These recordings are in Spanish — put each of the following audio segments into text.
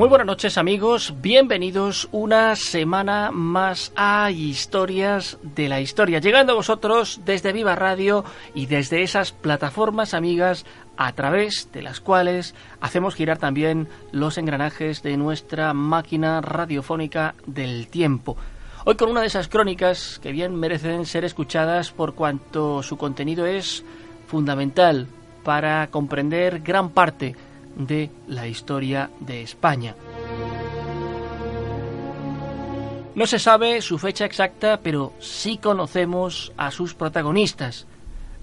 Muy buenas noches amigos, bienvenidos una semana más a Historias de la Historia, llegando a vosotros desde Viva Radio y desde esas plataformas amigas a través de las cuales hacemos girar también los engranajes de nuestra máquina radiofónica del tiempo. Hoy con una de esas crónicas que bien merecen ser escuchadas por cuanto su contenido es fundamental para comprender gran parte de la historia de España. No se sabe su fecha exacta, pero sí conocemos a sus protagonistas.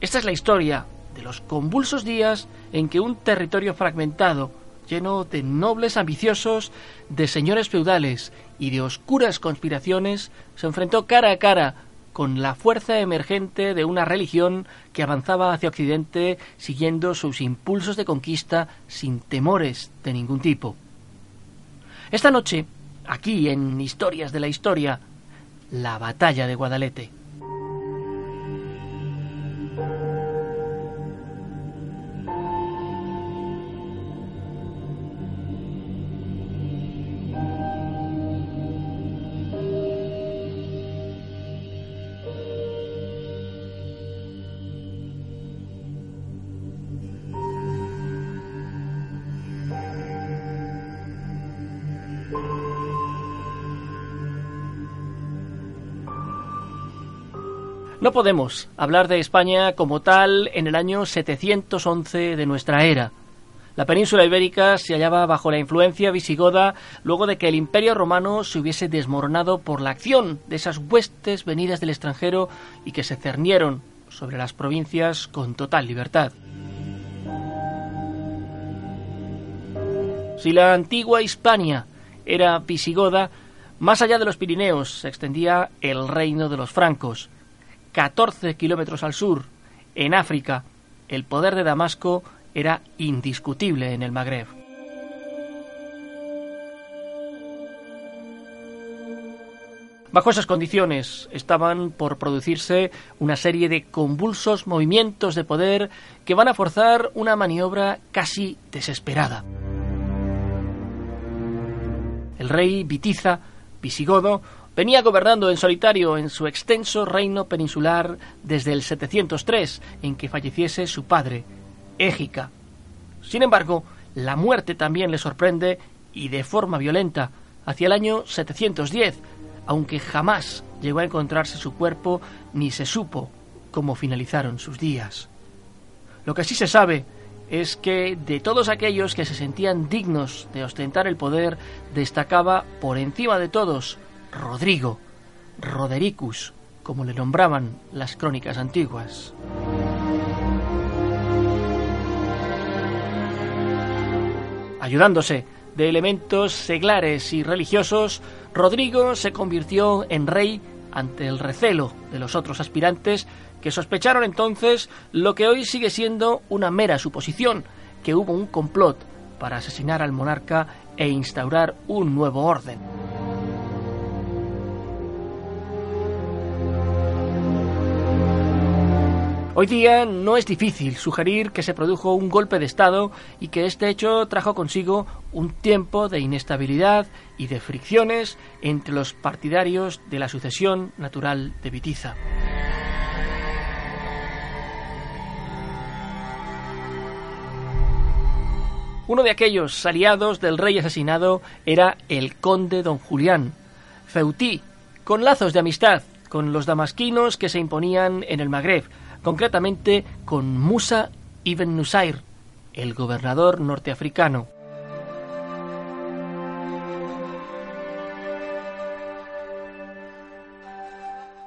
Esta es la historia de los convulsos días en que un territorio fragmentado, lleno de nobles ambiciosos, de señores feudales y de oscuras conspiraciones, se enfrentó cara a cara con la fuerza emergente de una religión que avanzaba hacia Occidente siguiendo sus impulsos de conquista sin temores de ningún tipo. Esta noche, aquí en Historias de la Historia, la batalla de Guadalete. No podemos hablar de España como tal en el año 711 de nuestra era. La península ibérica se hallaba bajo la influencia visigoda luego de que el imperio romano se hubiese desmoronado por la acción de esas huestes venidas del extranjero y que se cernieron sobre las provincias con total libertad. Si la antigua Hispania era visigoda, más allá de los Pirineos se extendía el reino de los francos, 14 kilómetros al sur, en África, el poder de Damasco era indiscutible en el Magreb. Bajo esas condiciones estaban por producirse una serie de convulsos movimientos de poder que van a forzar una maniobra casi desesperada. El rey Vitiza, visigodo, Venía gobernando en solitario en su extenso reino peninsular desde el 703, en que falleciese su padre, Égica. Sin embargo, la muerte también le sorprende y de forma violenta hacia el año 710, aunque jamás llegó a encontrarse su cuerpo ni se supo cómo finalizaron sus días. Lo que sí se sabe es que de todos aquellos que se sentían dignos de ostentar el poder, destacaba por encima de todos Rodrigo, Rodericus, como le nombraban las crónicas antiguas. Ayudándose de elementos seglares y religiosos, Rodrigo se convirtió en rey ante el recelo de los otros aspirantes que sospecharon entonces lo que hoy sigue siendo una mera suposición, que hubo un complot para asesinar al monarca e instaurar un nuevo orden. Hoy día no es difícil sugerir que se produjo un golpe de Estado y que este hecho trajo consigo un tiempo de inestabilidad y de fricciones entre los partidarios de la sucesión natural de Vitiza. Uno de aquellos aliados del rey asesinado era el conde don Julián, Feutí, con lazos de amistad con los damasquinos que se imponían en el Magreb, concretamente con Musa ibn Nusair, el gobernador norteafricano.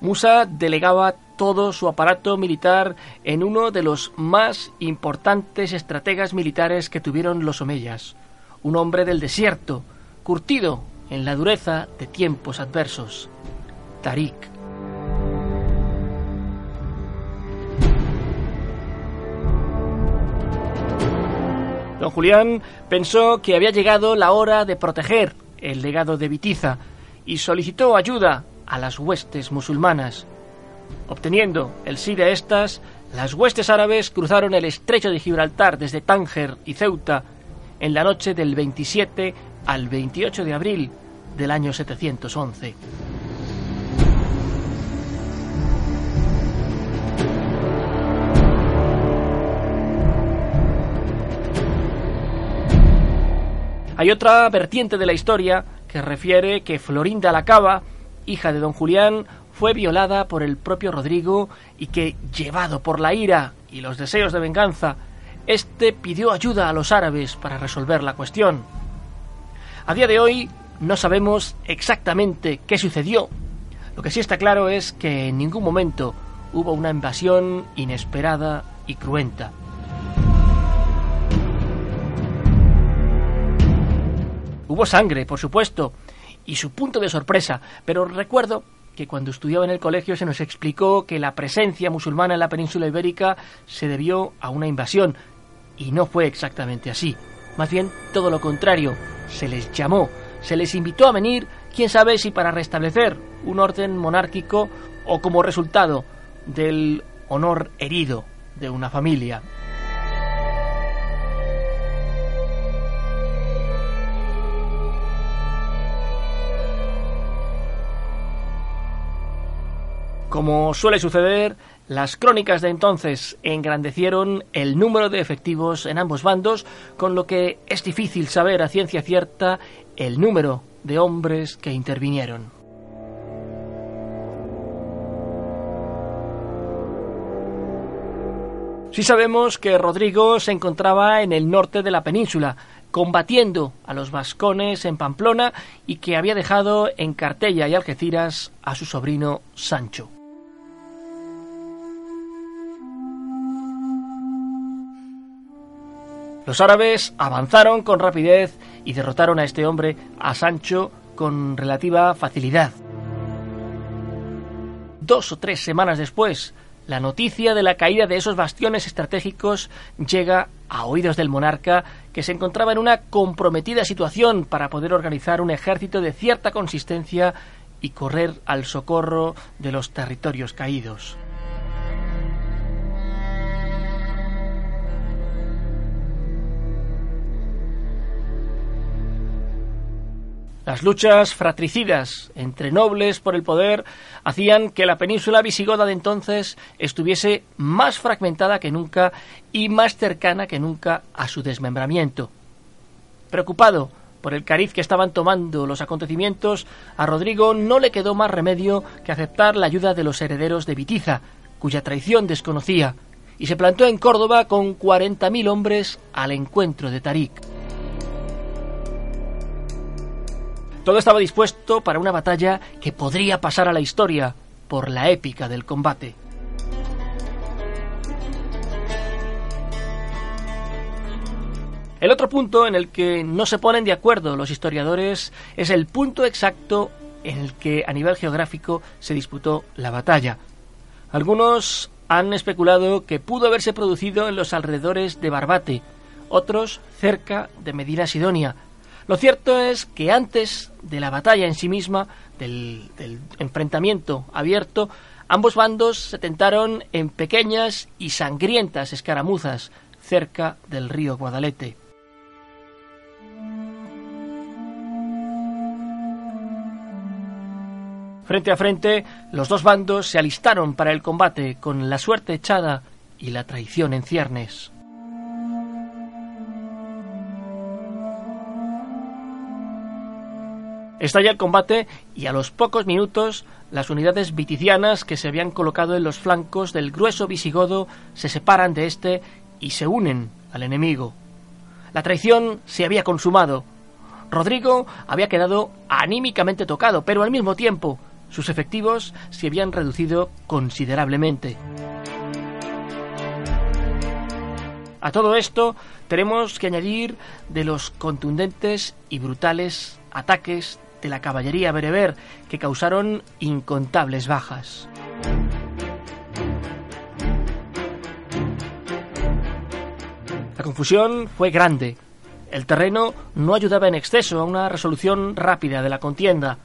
Musa delegaba todo su aparato militar en uno de los más importantes estrategas militares que tuvieron los omeyas, un hombre del desierto, curtido en la dureza de tiempos adversos, Tarik. Don Julián pensó que había llegado la hora de proteger el legado de Vitiza y solicitó ayuda a las huestes musulmanas. Obteniendo el sí de estas, las huestes árabes cruzaron el estrecho de Gibraltar desde Tánger y Ceuta en la noche del 27 al 28 de abril del año 711. Hay otra vertiente de la historia que refiere que Florinda la Cava, hija de don Julián, fue violada por el propio Rodrigo y que, llevado por la ira y los deseos de venganza, éste pidió ayuda a los árabes para resolver la cuestión. A día de hoy no sabemos exactamente qué sucedió. Lo que sí está claro es que en ningún momento hubo una invasión inesperada y cruenta. Hubo sangre, por supuesto, y su punto de sorpresa, pero recuerdo que cuando estudiaba en el colegio se nos explicó que la presencia musulmana en la península ibérica se debió a una invasión, y no fue exactamente así. Más bien todo lo contrario, se les llamó, se les invitó a venir, quién sabe si para restablecer un orden monárquico o como resultado del honor herido de una familia. Como suele suceder, las crónicas de entonces engrandecieron el número de efectivos en ambos bandos, con lo que es difícil saber a ciencia cierta el número de hombres que intervinieron. Sí sabemos que Rodrigo se encontraba en el norte de la península, combatiendo a los vascones en Pamplona y que había dejado en Cartella y Algeciras a su sobrino Sancho. Los árabes avanzaron con rapidez y derrotaron a este hombre, a Sancho, con relativa facilidad. Dos o tres semanas después, la noticia de la caída de esos bastiones estratégicos llega a oídos del monarca, que se encontraba en una comprometida situación para poder organizar un ejército de cierta consistencia y correr al socorro de los territorios caídos. Las luchas fratricidas entre nobles por el poder hacían que la península visigoda de entonces estuviese más fragmentada que nunca y más cercana que nunca a su desmembramiento. Preocupado por el cariz que estaban tomando los acontecimientos, a Rodrigo no le quedó más remedio que aceptar la ayuda de los herederos de Vitiza, cuya traición desconocía, y se plantó en Córdoba con cuarenta mil hombres al encuentro de Tarik. Todo estaba dispuesto para una batalla que podría pasar a la historia por la épica del combate. El otro punto en el que no se ponen de acuerdo los historiadores es el punto exacto en el que a nivel geográfico se disputó la batalla. Algunos han especulado que pudo haberse producido en los alrededores de Barbate, otros cerca de Medina Sidonia, lo cierto es que antes de la batalla en sí misma, del, enfrentamiento abierto, ambos bandos se tentaron en pequeñas y sangrientas escaramuzas cerca del río Guadalete. Frente a frente, los dos bandos se alistaron para el combate con la suerte echada y la traición en ciernes. Estalla el combate y a los pocos minutos las unidades viticianas que se habían colocado en los flancos del grueso visigodo se separan de éste y se unen al enemigo. La traición se había consumado. Rodrigo había quedado anímicamente tocado, pero al mismo tiempo sus efectivos se habían reducido considerablemente. A todo esto tenemos que añadir de los contundentes y brutales ataques de la caballería bereber que causaron incontables bajas. La confusión fue grande. El terreno no ayudaba en exceso a una resolución rápida de la contienda.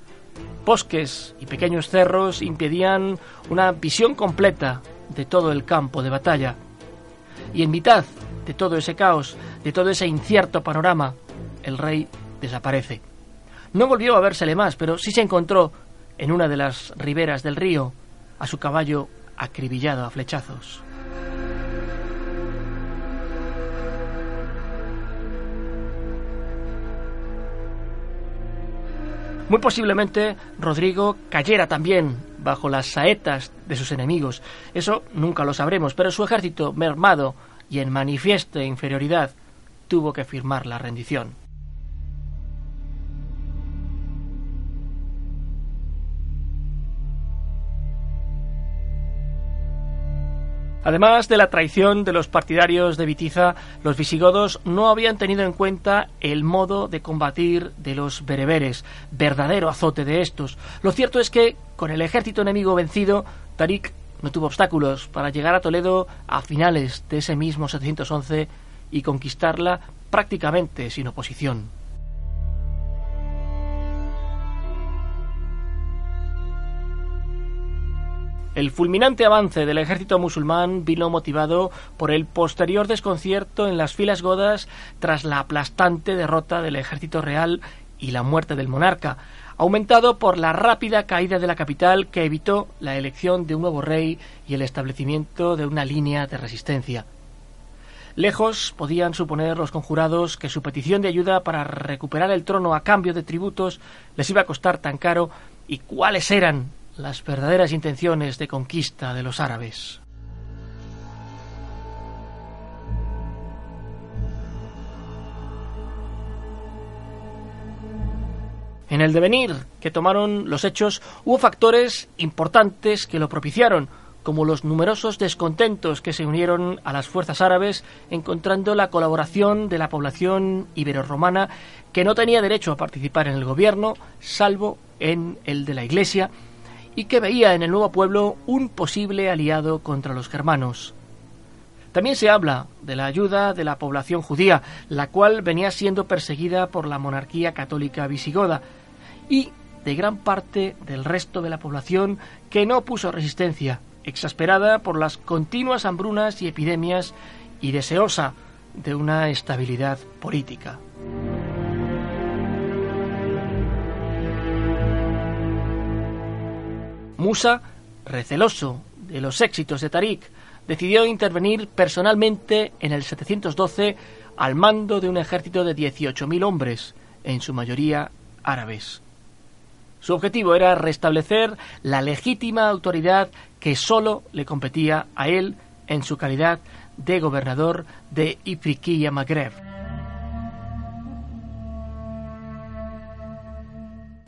Bosques y pequeños cerros impedían una visión completa de todo el campo de batalla. Y en mitad de todo ese caos, de todo ese incierto panorama, el rey desaparece. No volvió a vérsele más, pero sí se encontró en una de las riberas del río a su caballo acribillado a flechazos. Muy posiblemente Rodrigo cayera también bajo las saetas de sus enemigos. Eso nunca lo sabremos, pero su ejército, mermado y en manifiesta inferioridad, tuvo que firmar la rendición. Además de la traición de los partidarios de Vitiza, los visigodos no habían tenido en cuenta el modo de combatir de los bereberes, verdadero azote de estos. Lo cierto es que, con el ejército enemigo vencido, Tarik no tuvo obstáculos para llegar a Toledo a finales de ese mismo 711 y conquistarla prácticamente sin oposición. El fulminante avance del ejército musulmán vino motivado por el posterior desconcierto en las filas godas tras la aplastante derrota del ejército real y la muerte del monarca, aumentado por la rápida caída de la capital que evitó la elección de un nuevo rey y el establecimiento de una línea de resistencia. Lejos podían suponer los conjurados que su petición de ayuda para recuperar el trono a cambio de tributos les iba a costar tan caro y cuáles eran las verdaderas intenciones de conquista de los árabes. En el devenir que tomaron los hechos hubo factores importantes que lo propiciaron, como los numerosos descontentos que se unieron a las fuerzas árabes, encontrando la colaboración de la población ibero-romana que no tenía derecho a participar en el gobierno, salvo en el de la Iglesia, y que veía en el nuevo pueblo un posible aliado contra los germanos. También se habla de la ayuda de la población judía, la cual venía siendo perseguida por la monarquía católica visigoda, y de gran parte del resto de la población que no puso resistencia, exasperada por las continuas hambrunas y epidemias y deseosa de una estabilidad política. Musa, receloso de los éxitos de Tarik, decidió intervenir personalmente en el 712 al mando de un ejército de 18.000 hombres, en su mayoría árabes. Su objetivo era restablecer la legítima autoridad que sólo le competía a él en su calidad de gobernador de Ifriqiya Magreb.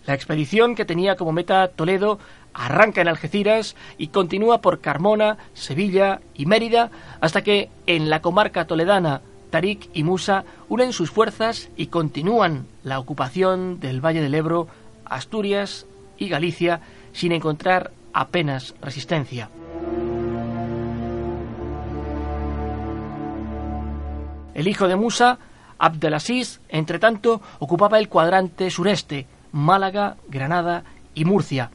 La expedición que tenía como meta Toledo arranca en Algeciras y continúa por Carmona, Sevilla y Mérida hasta que en la comarca toledana Tarik y Musa unen sus fuerzas y continúan la ocupación del Valle del Ebro, Asturias y Galicia sin encontrar apenas resistencia. El hijo de Musa, Abdelaziz, entre tanto, ocupaba el cuadrante sureste, Málaga, Granada y Murcia,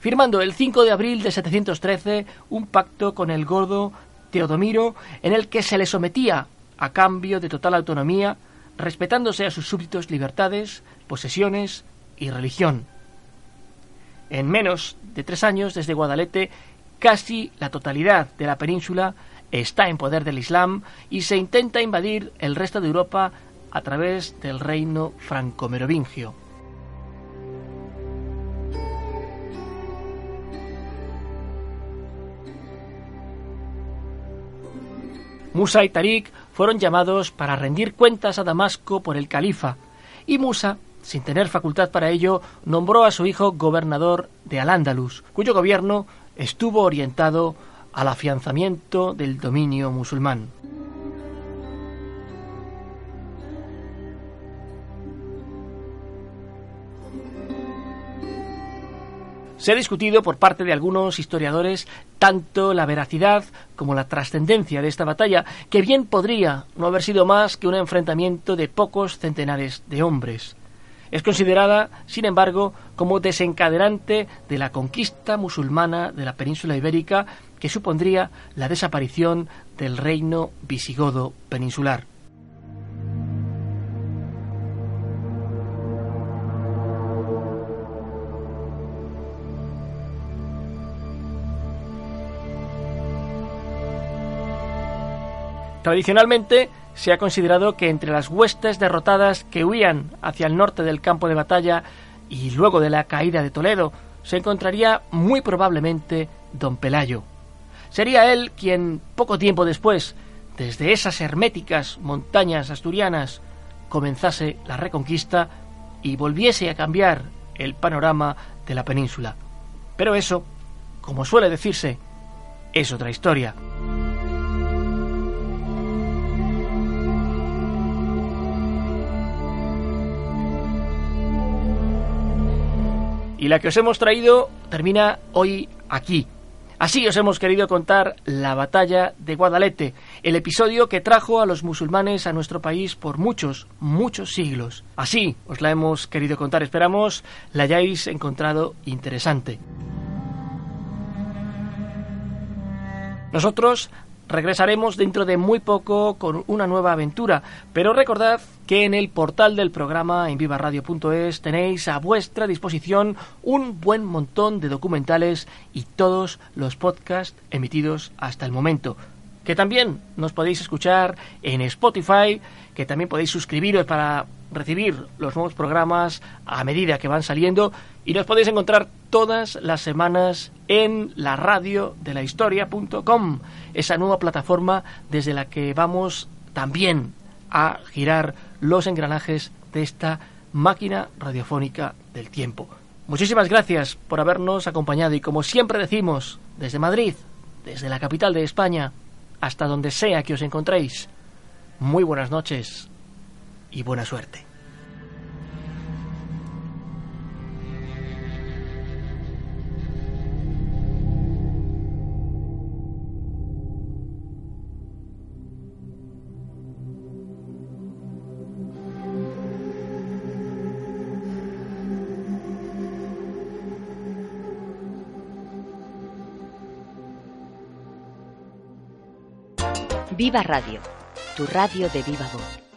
firmando el 5 de abril de 713 un pacto con el gordo Teodomiro en el que se le sometía a cambio de total autonomía, respetándose a sus súbditos libertades, posesiones y religión. En menos de tres años desde Guadalete, casi la totalidad de la península está en poder del Islam y se intenta invadir el resto de Europa a través del reino franco-merovingio. Musa y Tarik fueron llamados para rendir cuentas a Damasco por el califa, y Musa, sin tener facultad para ello, nombró a su hijo gobernador de Al-Ándalus, cuyo gobierno estuvo orientado al afianzamiento del dominio musulmán. Se ha discutido por parte de algunos historiadores tanto la veracidad como la trascendencia de esta batalla, que bien podría no haber sido más que un enfrentamiento de pocos centenares de hombres. Es considerada, sin embargo, como desencadenante de la conquista musulmana de la península ibérica que supondría la desaparición del reino visigodo peninsular. Tradicionalmente se ha considerado que entre las huestes derrotadas que huían hacia el norte del campo de batalla y luego de la caída de Toledo se encontraría muy probablemente don Pelayo. Sería él quien, poco tiempo después, desde esas herméticas montañas asturianas, comenzase la reconquista y volviese a cambiar el panorama de la península. Pero eso, como suele decirse, es otra historia. Y la que os hemos traído termina hoy aquí. Así os hemos querido contar la batalla de Guadalete, el episodio que trajo a los musulmanes a nuestro país por muchos, muchos siglos. Así os la hemos querido contar. Esperamos la hayáis encontrado interesante. Nosotros Regresaremos dentro de muy poco con una nueva aventura, pero recordad que en el portal del programa en vivaradio.es tenéis a vuestra disposición un buen montón de documentales y todos los podcasts emitidos hasta el momento que también nos podéis escuchar en Spotify, que también podéis suscribiros para recibir los nuevos programas a medida que van saliendo y nos podéis encontrar todas las semanas en la radio de la historia.com, esa nueva plataforma desde la que vamos también a girar los engranajes de esta máquina radiofónica del tiempo. Muchísimas gracias por habernos acompañado y como siempre decimos, desde Madrid, desde la capital de España, hasta donde sea que os encontréis, muy buenas noches y buena suerte. Viva Radio, tu radio de viva voz.